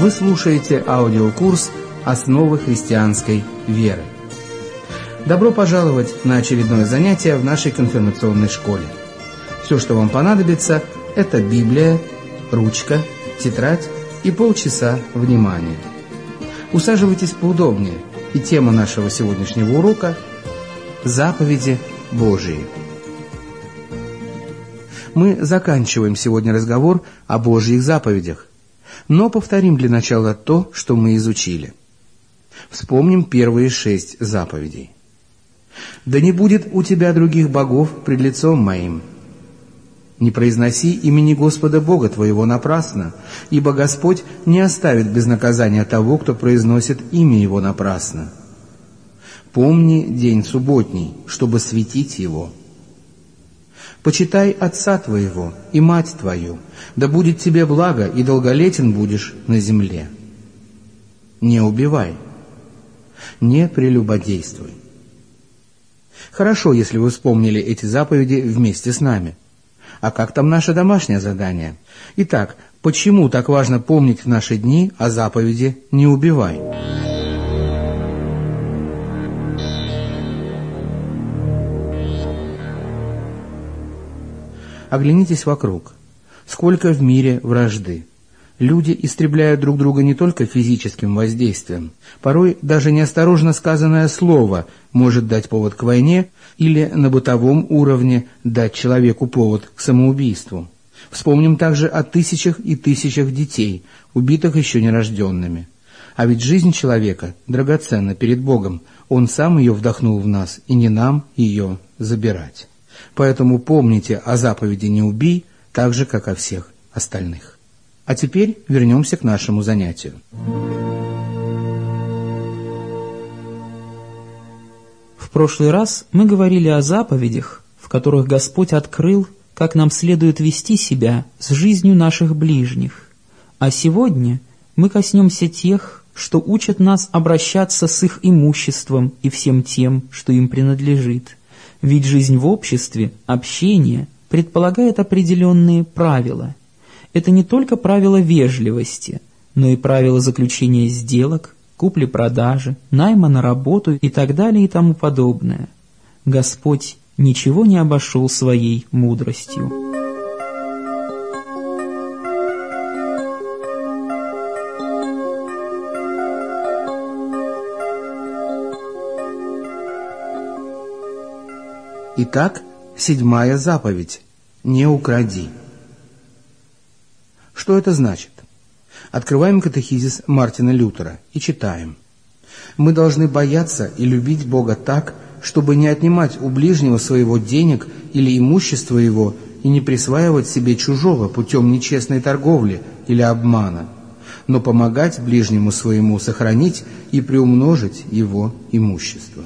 Вы слушаете аудиокурс «Основы христианской веры». Добро пожаловать на очередное занятие в нашей конфирмационной школе. Все, что вам понадобится, это Библия, ручка, тетрадь и полчаса внимания. Усаживайтесь поудобнее, и тема нашего сегодняшнего урока – «Заповеди Божии». Мы заканчиваем сегодня разговор о Божьих заповедях, но повторим для начала то, что мы изучили. Вспомним первые шесть заповедей. «Да не будет у тебя других богов пред лицом моим». Не произноси имени Господа Бога твоего напрасно, ибо Господь не оставит без наказания того, кто произносит имя Его напрасно. Помни день субботний, чтобы светить его. Почитай отца твоего и мать твою, да будет тебе благо, и долголетен будешь на земле. Не убивай, не прелюбодействуй. Хорошо, если вы вспомнили эти заповеди вместе с нами. А как там наше домашнее задание? Итак, почему так важно помнить в наши дни о заповеди «не убивай»? Оглянитесь вокруг. Сколько в мире вражды. Люди истребляют друг друга не только физическим воздействием. Порой даже неосторожно сказанное слово может дать повод к войне или на бытовом уровне дать человеку повод к самоубийству. Вспомним также о тысячах и тысячах детей, убитых еще нерожденными. А ведь жизнь человека драгоценна перед Богом. Он сам ее вдохнул в нас, и не нам ее забирать. Поэтому помните о заповеди «не убий», так же, как о всех остальных. А теперь вернемся к нашему занятию. В прошлый раз мы говорили о заповедях, в которых Господь открыл, как нам следует вести себя с жизнью наших ближних. А сегодня мы коснемся тех, что учат нас обращаться с их имуществом и всем тем, что им принадлежит. Ведь жизнь в обществе, общение предполагает определенные правила. Это не только правила вежливости, но и правила заключения сделок, купли-продажи, найма на работу и так далее и тому подобное. Господь ничего не обошел своей мудростью. Итак, седьмая заповедь – не укради. Что это значит? Открываем катехизис Мартина Лютера и читаем. Мы должны бояться и любить Бога так, чтобы не отнимать у ближнего своего денег или имущества его и не присваивать себе чужого путем нечестной торговли или обмана, но помогать ближнему своему сохранить и приумножить его имущество.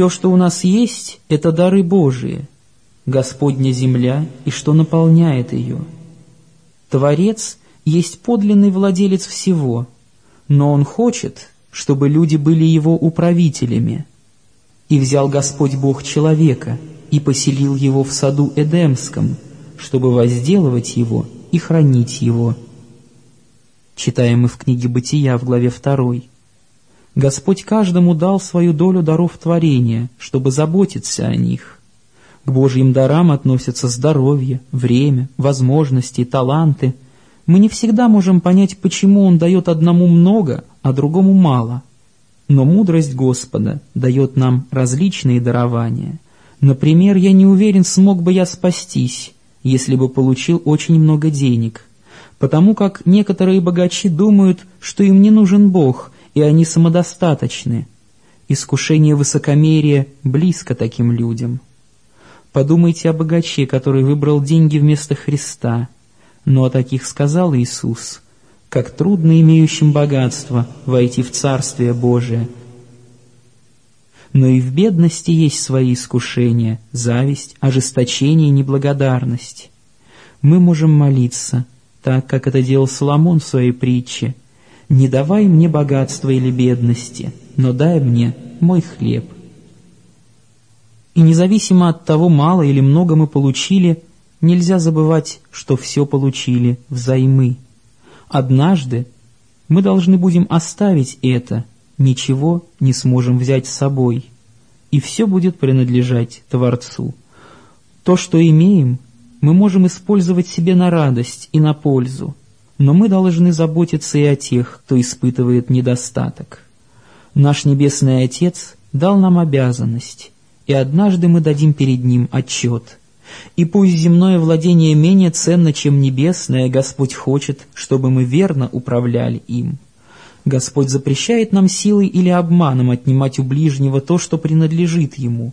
Все, что у нас есть, это дары Божии, Господня земля и что наполняет ее. Творец есть подлинный владелец всего, но Он хочет, чтобы люди были Его управителями. И взял Господь Бог человека и поселил его в саду Эдемском, чтобы возделывать его и хранить его. Читаем мы в книге «Бытия» в главе 2. Господь каждому дал свою долю даров творения, чтобы заботиться о них. К Божьим дарам относятся здоровье, время, возможности, таланты. Мы не всегда можем понять, почему Он дает одному много, а другому мало. Но мудрость Господа дает нам различные дарования. Например, я не уверен, смог бы я спастись, если бы получил очень много денег, потому как некоторые богачи думают, что им не нужен Бог – и они самодостаточны. Искушение высокомерия близко таким людям. Подумайте о богаче, который выбрал деньги вместо Христа. Но о таких сказал Иисус, как трудно имеющим богатство войти в Царствие Божие. Но и в бедности есть свои искушения, зависть, ожесточение и неблагодарность. Мы можем молиться, так, как это делал Соломон в своей притче – «Не давай мне богатства или бедности, но дай мне мой хлеб». И независимо от того, мало или много мы получили, нельзя забывать, что все получили взаймы. Однажды мы должны будем оставить это, ничего не сможем взять с собой, и все будет принадлежать Творцу. То, что имеем, мы можем использовать себе на радость и на пользу, но мы должны заботиться и о тех, кто испытывает недостаток. Наш Небесный Отец дал нам обязанность, и однажды мы дадим перед Ним отчет. И пусть земное владение менее ценно, чем небесное, Господь хочет, чтобы мы верно управляли им. Господь запрещает нам силой или обманом отнимать у ближнего то, что принадлежит ему.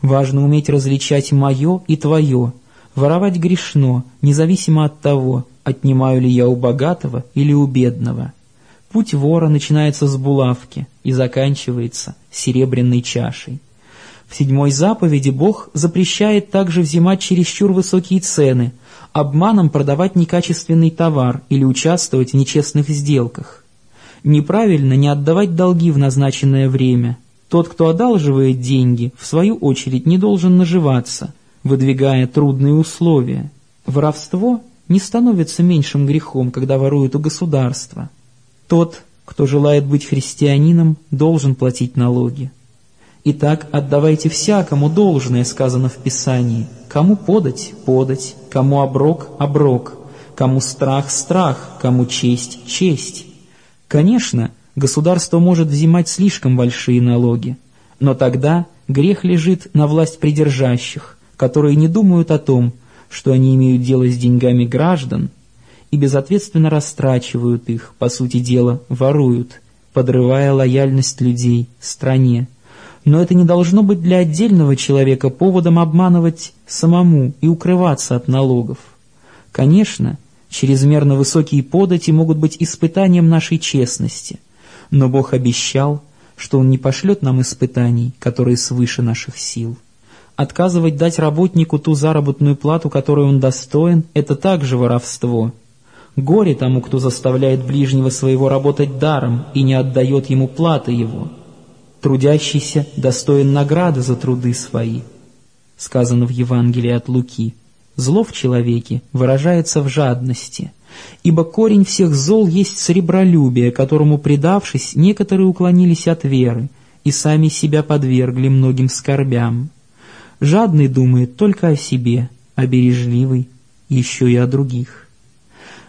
Важно уметь различать «моё» и «твоё», воровать грешно, независимо от того, отнимаю ли я у богатого или у бедного. Путь вора начинается с булавки и заканчивается серебряной чашей. В седьмой заповеди Бог запрещает также взимать чересчур высокие цены, обманом продавать некачественный товар или участвовать в нечестных сделках. Неправильно не отдавать долги в назначенное время. Тот, кто одалживает деньги, в свою очередь не должен наживаться, выдвигая трудные условия. Воровство не становится меньшим грехом, когда воруют у государства. Тот, кто желает быть христианином, должен платить налоги. Итак, отдавайте всякому должное, сказано в Писании. Кому подать – подать, кому оброк – оброк, кому страх – страх, кому честь – честь. Конечно, государство может взимать слишком большие налоги, но тогда грех лежит на власть придержащих, которые не думают о том, что они имеют дело с деньгами граждан и безответственно растрачивают их, по сути дела, воруют, подрывая лояльность людей стране. Но это не должно быть для отдельного человека поводом обманывать самому и укрываться от налогов. Конечно, чрезмерно высокие подати могут быть испытанием нашей честности, но Бог обещал, что Он не пошлет нам испытаний, которые свыше наших сил. Отказывать дать работнику ту заработную плату, которой он достоин, это также воровство. Горе тому, кто заставляет ближнего своего работать даром и не отдает ему платы его. Трудящийся достоин награды за труды свои. Сказано в Евангелии от Луки. Зло в человеке выражается в жадности, ибо корень всех зол есть сребролюбие, которому, предавшись, некоторые уклонились от веры и сами себя подвергли многим скорбям. Жадный думает только о себе, а бережливый еще и о других.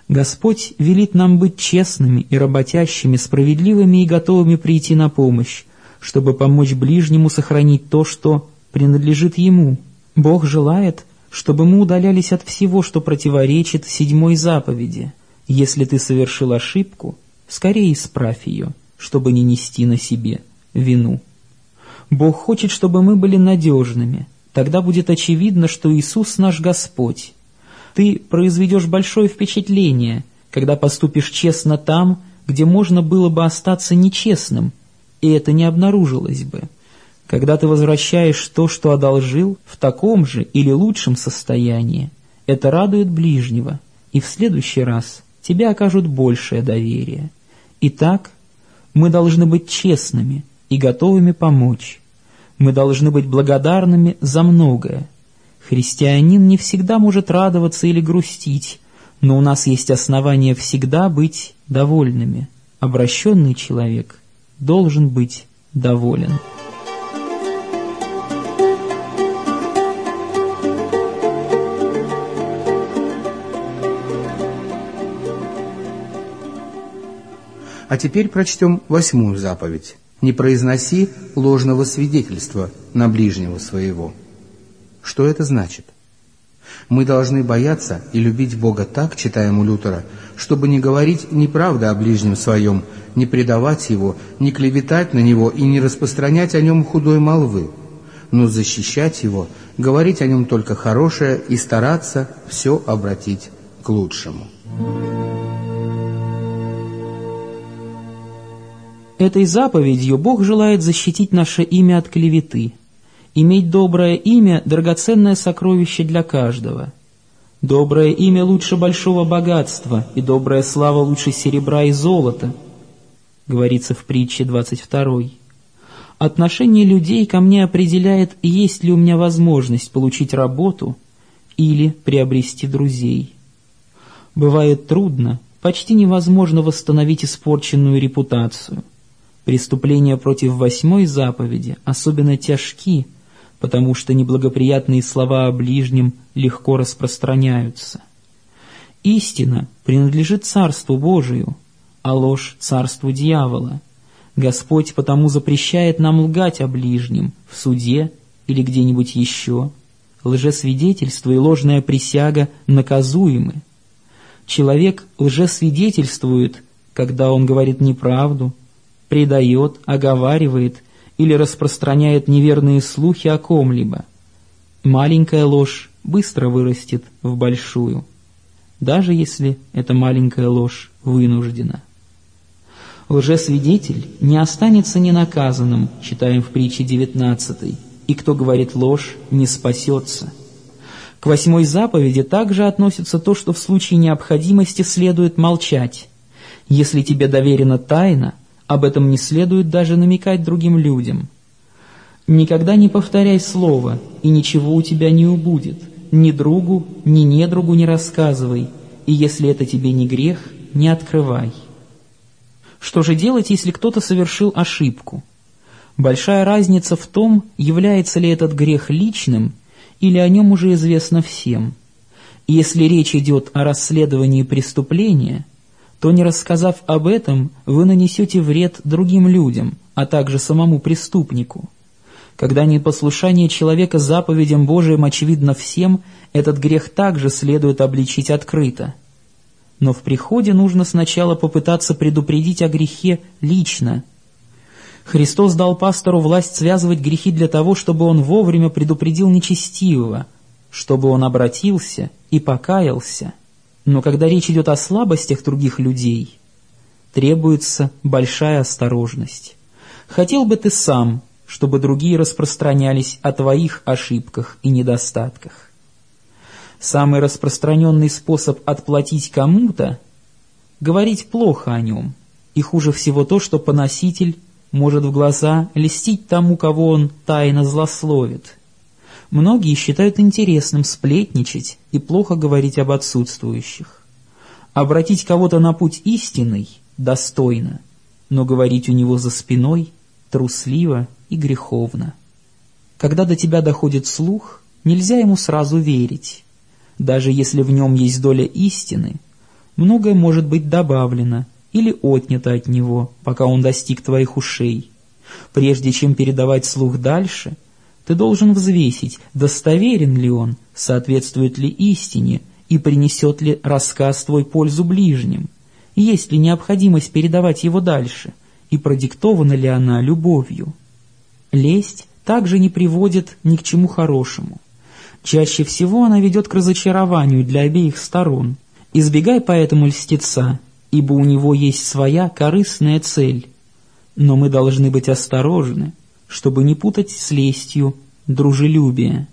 Господь велит нам быть честными и работящими, справедливыми и готовыми прийти на помощь, чтобы помочь ближнему сохранить то, что принадлежит ему. Бог желает, чтобы мы удалялись от всего, что противоречит седьмой заповеди. Если ты совершил ошибку, скорее исправь ее, чтобы не нести на себе вину. Бог хочет, чтобы мы были надежными, Тогда будет очевидно, что Иисус наш Господь. Ты произведешь большое впечатление, когда поступишь честно там, где можно было бы остаться нечестным, и это не обнаружилось бы. Когда ты возвращаешь то, что одолжил, в таком же или лучшем состоянии, это радует ближнего, и в следующий раз тебе окажут большее доверие. Итак, мы должны быть честными и готовыми помочь. Мы должны быть благодарными за многое. Христианин не всегда может радоваться или грустить, но у нас есть основания всегда быть довольными. Обращенный человек должен быть доволен. А теперь прочтем восьмую заповедь не произноси ложного свидетельства на ближнего своего. Что это значит? Мы должны бояться и любить Бога так, читаем у Лютера, чтобы не говорить неправды о ближнем своем, не предавать его, не клеветать на него и не распространять о нем худой молвы, но защищать его, говорить о нем только хорошее и стараться все обратить к лучшему. Этой заповедью Бог желает защитить наше имя от клеветы. Иметь доброе имя – драгоценное сокровище для каждого. Доброе имя лучше большого богатства, и добрая слава лучше серебра и золота. говорится в притче 22. Отношение людей ко мне определяет, есть ли у меня возможность получить работу или приобрести друзей. Бывает трудно, почти невозможно восстановить испорченную репутацию. Преступления против восьмой заповеди особенно тяжки, потому что неблагоприятные слова о ближнем легко распространяются. Истина принадлежит Царству Божию, а ложь – Царству дьявола. Господь потому запрещает нам лгать о ближнем в суде или где-нибудь еще. Лжесвидетельство и ложная присяга наказуемы. Человек лжесвидетельствует, когда он говорит неправду, предает, оговаривает или распространяет неверные слухи о ком-либо. Маленькая ложь быстро вырастет в большую даже если эта маленькая ложь вынуждена. Лжесвидетель не останется ненаказанным, читаем в притче 19, и кто говорит ложь, не спасется. К восьмой заповеди также относится то, что в случае необходимости следует молчать. Если тебе доверена тайна, об этом не следует даже намекать другим людям. Никогда не повторяй слово, и ничего у тебя не убудет – ни другу, ни недругу не рассказывай, и если это тебе не грех, не открывай. Что же делать, если кто-то совершил ошибку? Большая разница в том, является ли этот грех личным, или о нем уже известно всем. если речь идет о расследовании преступления, то не рассказав об этом, вы нанесете вред другим людям, а также самому преступнику. Когда непослушание человека заповедям Божиим очевидно всем, этот грех также следует обличить открыто. Но в приходе нужно сначала попытаться предупредить о грехе лично. Христос дал пастору власть связывать грехи для того, чтобы он вовремя предупредил нечестивого, чтобы он обратился и покаялся. Но когда речь идет о слабостях других людей, требуется большая осторожность. Хотел бы ты сам чтобы другие распространялись о твоих ошибках и недостатках. Самый распространенный способ отплатить кому-то — говорить плохо о нем, и хуже всего то, что поноситель может в глаза льстить тому, кого он тайно злословит. Многие считают интересным сплетничать и плохо говорить об отсутствующих. Обратить кого-то на путь истинный — достойно, но говорить у него за спиной — трусливо и греховно. Когда до тебя доходит слух, нельзя ему сразу верить. Даже если в нем есть доля истины, многое может быть добавлено или отнято от него, пока он достиг твоих ушей. Прежде чем передавать слух дальше, ты должен взвесить, достоверен ли он, соответствует ли истине и принесет ли рассказ твой пользу ближним, есть ли необходимость передавать его дальше и продиктована ли она любовью. Лесть также не приводит ни к чему хорошему. Чаще всего она ведет к разочарованию для обеих сторон. Избегай поэтому льстеца, ибо у него есть своя корыстная цель. Но мы должны быть осторожны, чтобы не путать с лестью дружелюбие.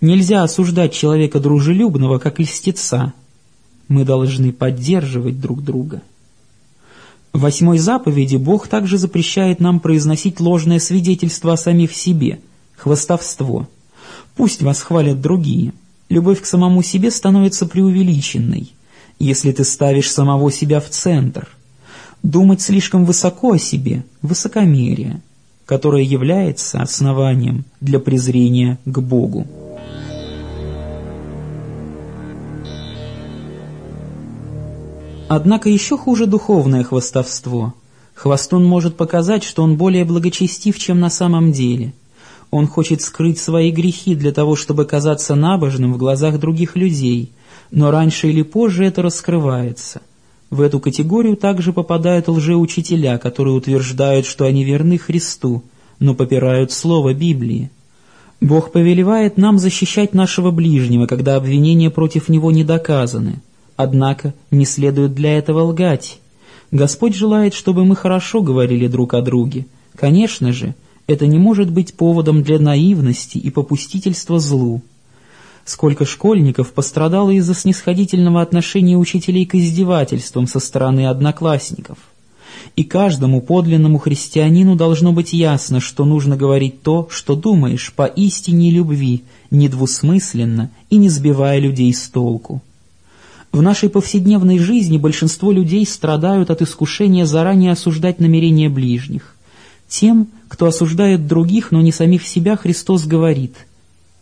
Нельзя осуждать человека дружелюбного, как льстеца. Мы должны поддерживать друг друга. В восьмой заповеди Бог также запрещает нам произносить ложное свидетельство о самих себе, хвастовство. Пусть вас хвалят другие. Любовь к самому себе становится преувеличенной, если ты ставишь самого себя в центр. Думать слишком высоко о себе – высокомерие, которое является основанием для презрения к Богу. Однако еще хуже духовное хвастовство. Хвостун может показать, что он более благочестив, чем на самом деле. Он хочет скрыть свои грехи для того, чтобы казаться набожным в глазах других людей, но раньше или позже это раскрывается. В эту категорию также попадают лжеучителя, которые утверждают, что они верны Христу, но попирают слово Библии. Бог повелевает нам защищать нашего ближнего, когда обвинения против него не доказаны. Однако не следует для этого лгать. Господь желает, чтобы мы хорошо говорили друг о друге. Конечно же, это не может быть поводом для наивности и попустительства злу. Сколько школьников пострадало из-за снисходительного отношения учителей к издевательствам со стороны одноклассников. И каждому подлинному христианину должно быть ясно, что нужно говорить то, что думаешь, по истине любви, недвусмысленно и не сбивая людей с толку. В нашей повседневной жизни большинство людей страдают от искушения заранее осуждать намерения ближних. Тем, кто осуждает других, но не самих себя, Христос говорит –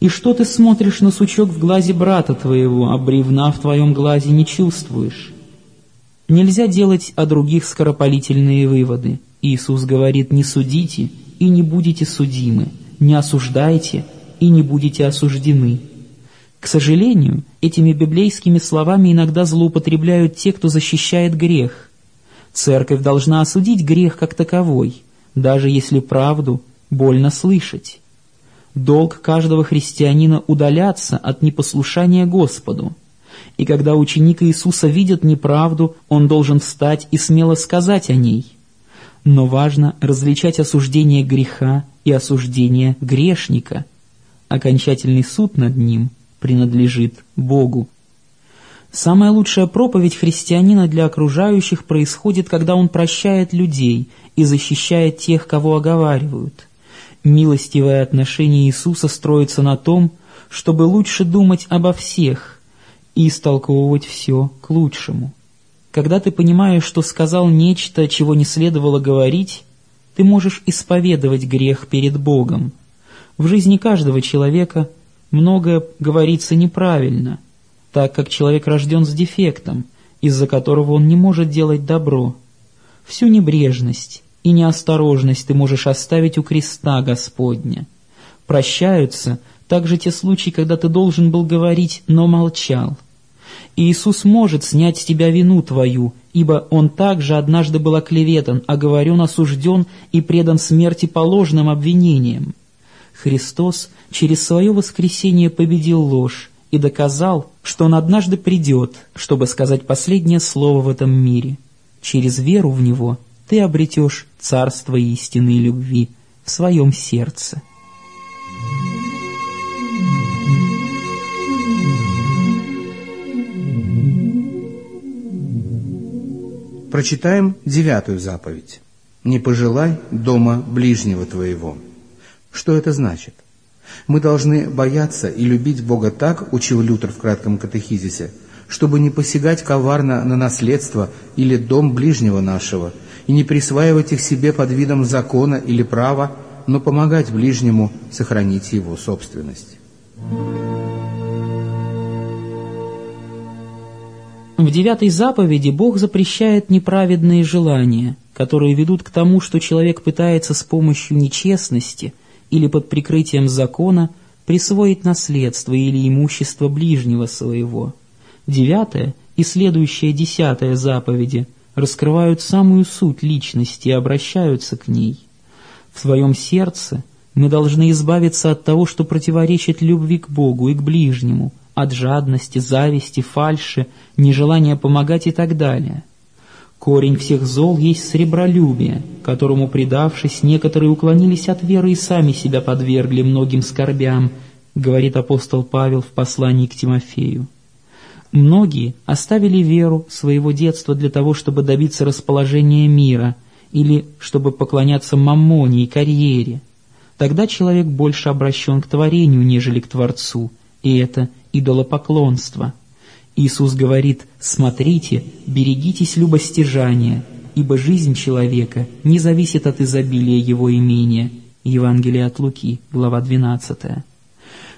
и что ты смотришь на сучок в глазе брата твоего, а бревна в твоем глазе не чувствуешь? Нельзя делать о других скоропалительные выводы. Иисус говорит, не судите и не будете судимы, не осуждайте и не будете осуждены. К сожалению, этими библейскими словами иногда злоупотребляют те, кто защищает грех. Церковь должна осудить грех как таковой, даже если правду больно слышать. Долг каждого христианина удаляться от непослушания Господу. И когда ученик Иисуса видит неправду, он должен встать и смело сказать о ней. Но важно различать осуждение греха и осуждение грешника. Окончательный суд над ним принадлежит Богу. Самая лучшая проповедь христианина для окружающих происходит, когда он прощает людей и защищает тех, кого оговаривают. Милостивое отношение Иисуса строится на том, чтобы лучше думать обо всех и истолковывать все к лучшему. Когда ты понимаешь, что сказал нечто, чего не следовало говорить, ты можешь исповедовать грех перед Богом. В жизни каждого человека многое говорится неправильно, так как человек рожден с дефектом, из-за которого он не может делать добро. Всю небрежность, и неосторожность ты можешь оставить у креста Господня. Прощаются также те случаи, когда ты должен был говорить, но молчал. Иисус может снять с тебя вину твою, ибо Он также однажды был оклеветан, оговорен, осужден и предан смерти по ложным обвинениям. Христос через свое воскресение победил ложь и доказал, что Он однажды придет, чтобы сказать последнее слово в этом мире. Через веру в Него ты обретешь царство истинной любви в своем сердце. Прочитаем девятую заповедь. «Не пожелай дома ближнего твоего». Что это значит? Мы должны бояться и любить Бога так, учил Лютер в кратком катехизисе, чтобы не посягать коварно на наследство или дом ближнего нашего – и не присваивать их себе под видом закона или права, но помогать ближнему сохранить его собственность. В девятой заповеди Бог запрещает неправедные желания, которые ведут к тому, что человек пытается с помощью нечестности или под прикрытием закона присвоить наследство или имущество ближнего своего. Девятая и следующая десятая заповеди – раскрывают самую суть личности и обращаются к ней. В своем сердце мы должны избавиться от того, что противоречит любви к Богу и к ближнему, от жадности, зависти, фальши, нежелания помогать и так далее. Корень всех зол есть сребролюбие, которому, предавшись, некоторые уклонились от веры и сами себя подвергли многим скорбям, говорит апостол Павел в послании к Тимофею. Многие оставили веру своего детства для того, чтобы добиться расположения мира или чтобы поклоняться маммоне и карьере. Тогда человек больше обращен к творению, нежели к Творцу, и это идолопоклонство. Иисус говорит «Смотрите, берегитесь любостяжания, ибо жизнь человека не зависит от изобилия его имения». Евангелие от Луки, глава 12.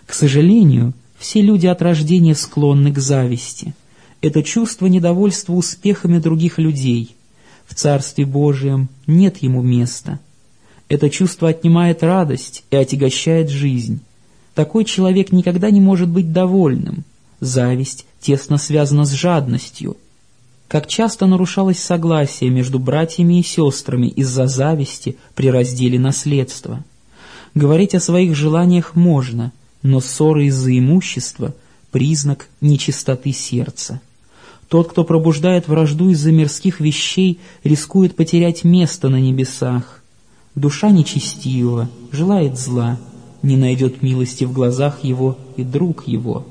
К сожалению, все люди от рождения склонны к зависти. Это чувство недовольства успехами других людей. В Царстве Божьем нет ему места. Это чувство отнимает радость и отягощает жизнь. Такой человек никогда не может быть довольным. Зависть тесно связана с жадностью. Как часто нарушалось согласие между братьями и сестрами из-за зависти при разделе наследства. Говорить о своих желаниях можно – но ссоры из-за имущества – признак нечистоты сердца. Тот, кто пробуждает вражду из-за мирских вещей, рискует потерять место на небесах. Душа нечестивого желает зла, не найдет милости в глазах его и друг его.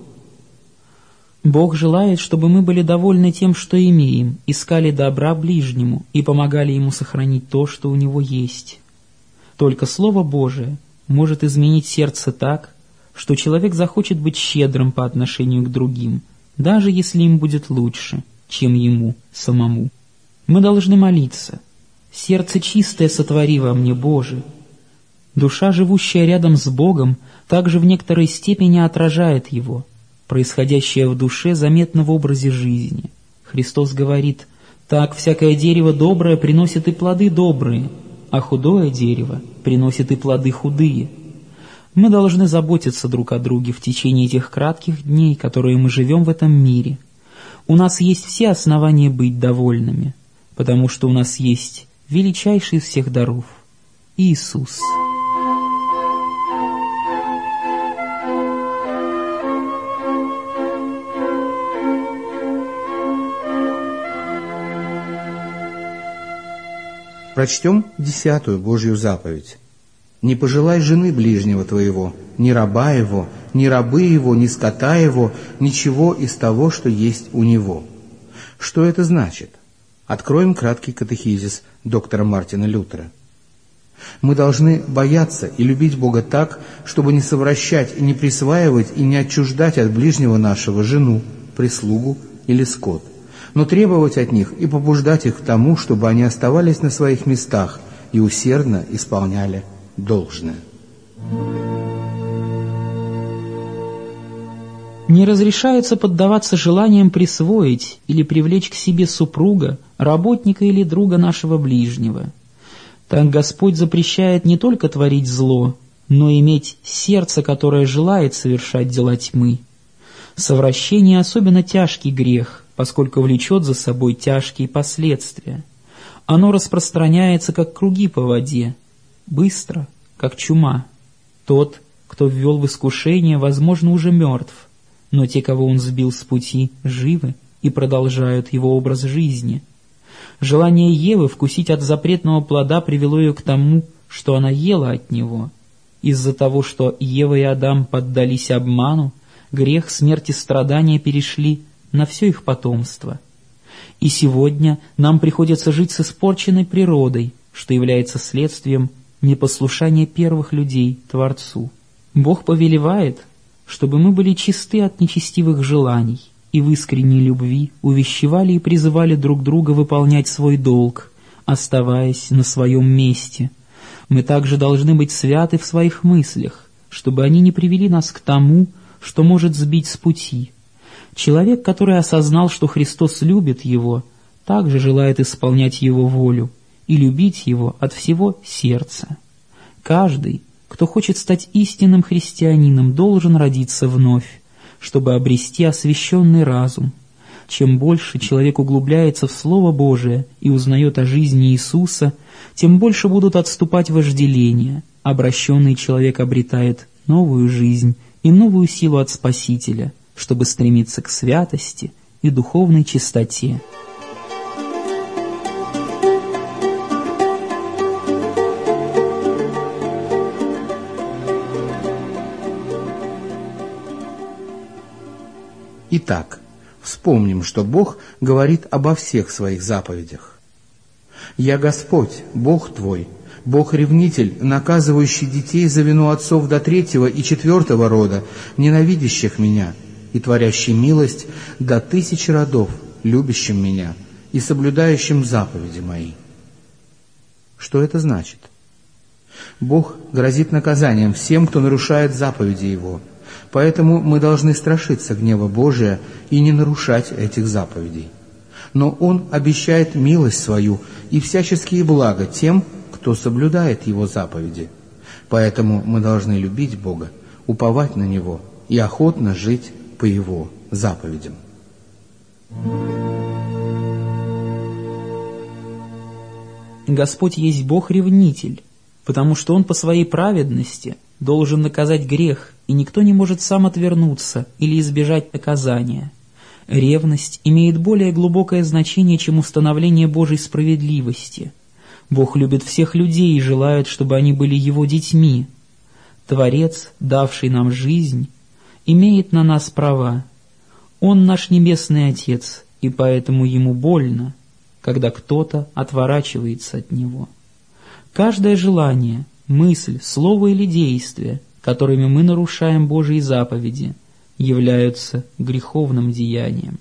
Бог желает, чтобы мы были довольны тем, что имеем, искали добра ближнему и помогали ему сохранить то, что у него есть. Только Слово Божие может изменить сердце так, что человек захочет быть щедрым по отношению к другим, даже если им будет лучше, чем ему самому. Мы должны молиться. «Сердце чистое сотвори во мне, Боже». Душа, живущая рядом с Богом, также в некоторой степени отражает Его. Происходящее в душе заметно в образе жизни. Христос говорит, «Так всякое дерево доброе приносит и плоды добрые, а худое дерево приносит и плоды худые». Мы должны заботиться друг о друге в течение этих кратких дней, которые мы живем в этом мире. У нас есть все основания быть довольными, потому что у нас есть величайший из всех даров – Иисус. Прочтем десятую Божью заповедь. Не пожелай жены ближнего твоего, ни раба его, ни рабы его, ни скота его, ничего из того, что есть у него. Что это значит? Откроем краткий катехизис доктора Мартина Лютера. Мы должны бояться и любить Бога так, чтобы не совращать и не присваивать и не отчуждать от ближнего нашего жену, прислугу или скот, но требовать от них и побуждать их к тому, чтобы они оставались на своих местах и усердно исполняли должное. Не разрешается поддаваться желаниям присвоить или привлечь к себе супруга, работника или друга нашего ближнего. Так Господь запрещает не только творить зло, но иметь сердце, которое желает совершать дела тьмы. Совращение особенно тяжкий грех, поскольку влечет за собой тяжкие последствия. Оно распространяется, как круги по воде, быстро, как чума. Тот, кто ввел в искушение, возможно, уже мертв, но те, кого он сбил с пути, живы и продолжают его образ жизни. Желание Евы вкусить от запретного плода привело ее к тому, что она ела от него. Из-за того, что Ева и Адам поддались обману, грех, смерть и страдания перешли на все их потомство. И сегодня нам приходится жить с испорченной природой, что является следствием непослушание первых людей Творцу. Бог повелевает, чтобы мы были чисты от нечестивых желаний и в искренней любви увещевали и призывали друг друга выполнять свой долг, оставаясь на своем месте. Мы также должны быть святы в своих мыслях, чтобы они не привели нас к тому, что может сбить с пути. Человек, который осознал, что Христос любит его, также желает исполнять его волю – и любить его от всего сердца. Каждый, кто хочет стать истинным христианином, должен родиться вновь, чтобы обрести освященный разум. Чем больше человек углубляется в Слово Божие и узнает о жизни Иисуса, тем больше будут отступать вожделения. Обращенный человек обретает новую жизнь и новую силу от Спасителя, чтобы стремиться к святости и духовной чистоте. Итак, вспомним, что Бог говорит обо всех своих заповедях. «Я Господь, Бог твой, Бог-ревнитель, наказывающий детей за вину отцов до третьего и четвертого рода, ненавидящих меня, и творящий милость до тысячи родов, любящим меня и соблюдающим заповеди мои». Что это значит? Бог грозит наказанием всем, кто нарушает заповеди Его – Поэтому мы должны страшиться гнева Божия и не нарушать этих заповедей. Но Он обещает милость свою и всяческие блага тем, кто соблюдает Его заповеди. Поэтому мы должны любить Бога, уповать на Него и охотно жить по Его заповедям. Господь есть Бог-ревнитель, потому что Он по своей праведности должен наказать грех и никто не может сам отвернуться или избежать наказания. Ревность имеет более глубокое значение, чем установление Божьей справедливости. Бог любит всех людей и желает, чтобы они были Его детьми. Творец, давший нам жизнь, имеет на нас права. Он наш Небесный Отец, и поэтому Ему больно, когда кто-то отворачивается от Него. Каждое желание, мысль, слово или действие, которыми мы нарушаем Божьи заповеди, являются греховным деянием.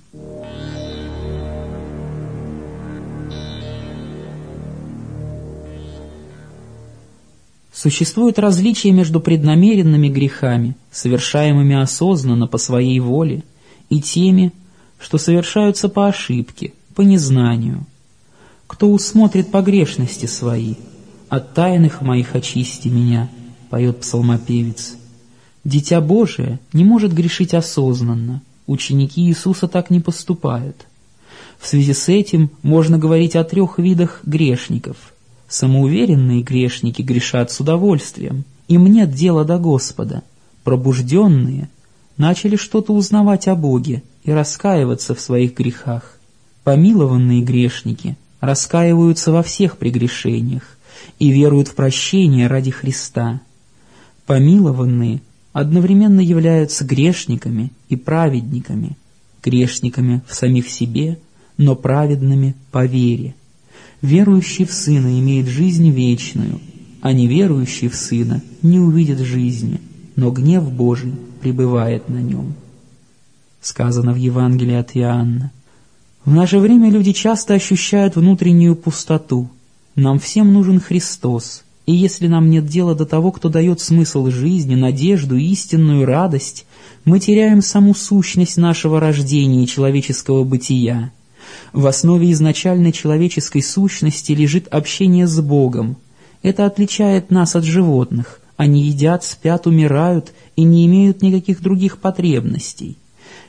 Существует различие между преднамеренными грехами, совершаемыми осознанно по своей воле, и теми, что совершаются по ошибке, по незнанию. Кто усмотрит погрешности свои, от тайных моих очисти меня, поет псалмопевец. Дитя Божие не может грешить осознанно, ученики Иисуса так не поступают. В связи с этим можно говорить о трех видах грешников – Самоуверенные грешники грешат с удовольствием, им нет дела до Господа. Пробужденные начали что-то узнавать о Боге и раскаиваться в своих грехах. Помилованные грешники раскаиваются во всех прегрешениях и веруют в прощение ради Христа. Помилованные одновременно являются грешниками и праведниками, грешниками в самих себе, но праведными по вере. Верующий в Сына имеет жизнь вечную, а неверующий в Сына не увидит жизни, но гнев Божий пребывает на нем. Сказано в Евангелии от Иоанна. В наше время люди часто ощущают внутреннюю пустоту. Нам всем нужен Христос, и если нам нет дела до того, кто дает смысл жизни, надежду, истинную радость, мы теряем саму сущность нашего рождения и человеческого бытия. В основе изначальной человеческой сущности лежит общение с Богом. Это отличает нас от животных. Они едят, спят, умирают и не имеют никаких других потребностей.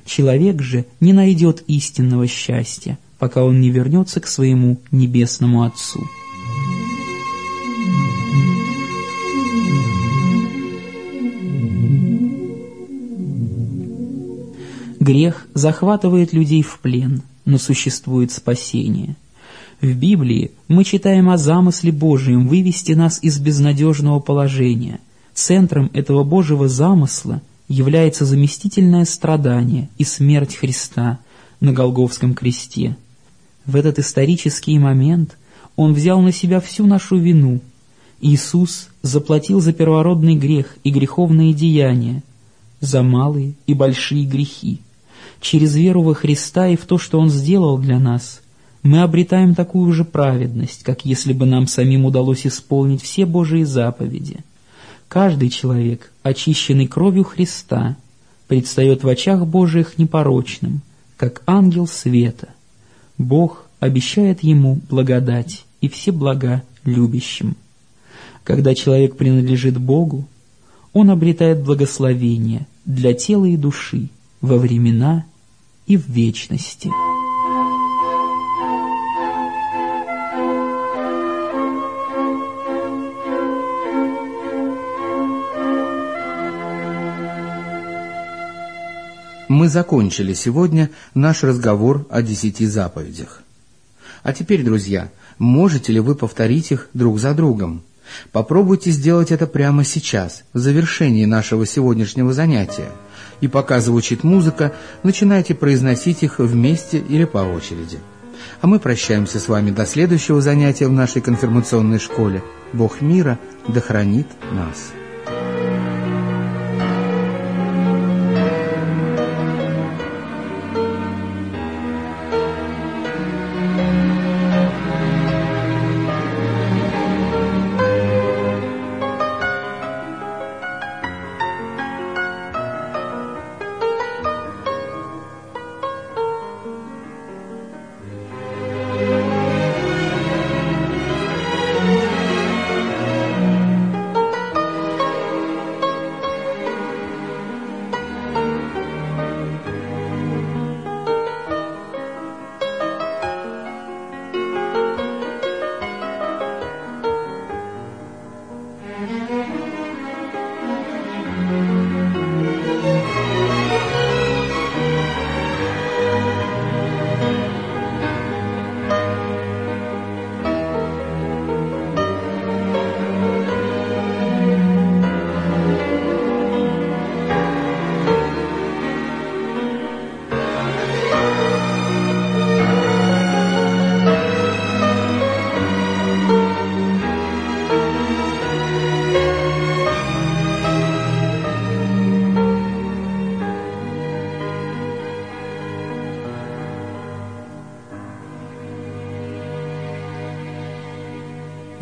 Человек же не найдет истинного счастья, пока он не вернется к своему небесному Отцу. Грех захватывает людей в плен – но существует спасение. В Библии мы читаем о замысле Божьем вывести нас из безнадежного положения. Центром этого Божьего замысла является заместительное страдание и смерть Христа на Голговском кресте. В этот исторический момент Он взял на себя всю нашу вину. Иисус заплатил за первородный грех и греховные деяния, за малые и большие грехи через веру во Христа и в то, что Он сделал для нас, мы обретаем такую же праведность, как если бы нам самим удалось исполнить все Божии заповеди. Каждый человек, очищенный кровью Христа, предстает в очах Божиих непорочным, как ангел света. Бог обещает ему благодать и все блага любящим. Когда человек принадлежит Богу, он обретает благословение для тела и души во времена и в вечности. Мы закончили сегодня наш разговор о десяти заповедях. А теперь, друзья, можете ли вы повторить их друг за другом? Попробуйте сделать это прямо сейчас, в завершении нашего сегодняшнего занятия – и пока звучит музыка, начинайте произносить их вместе или по очереди. А мы прощаемся с вами до следующего занятия в нашей конфирмационной школе. Бог мира да хранит нас.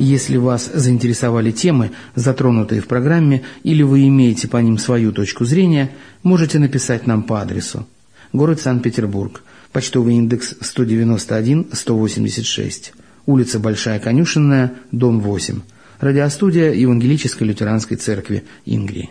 Если вас заинтересовали темы, затронутые в программе, или вы имеете по ним свою точку зрения, можете написать нам по адресу. Город Санкт-Петербург. Почтовый индекс 191-186. Улица Большая Конюшенная, дом 8. Радиостудия Евангелической лютеранской церкви Ингрии.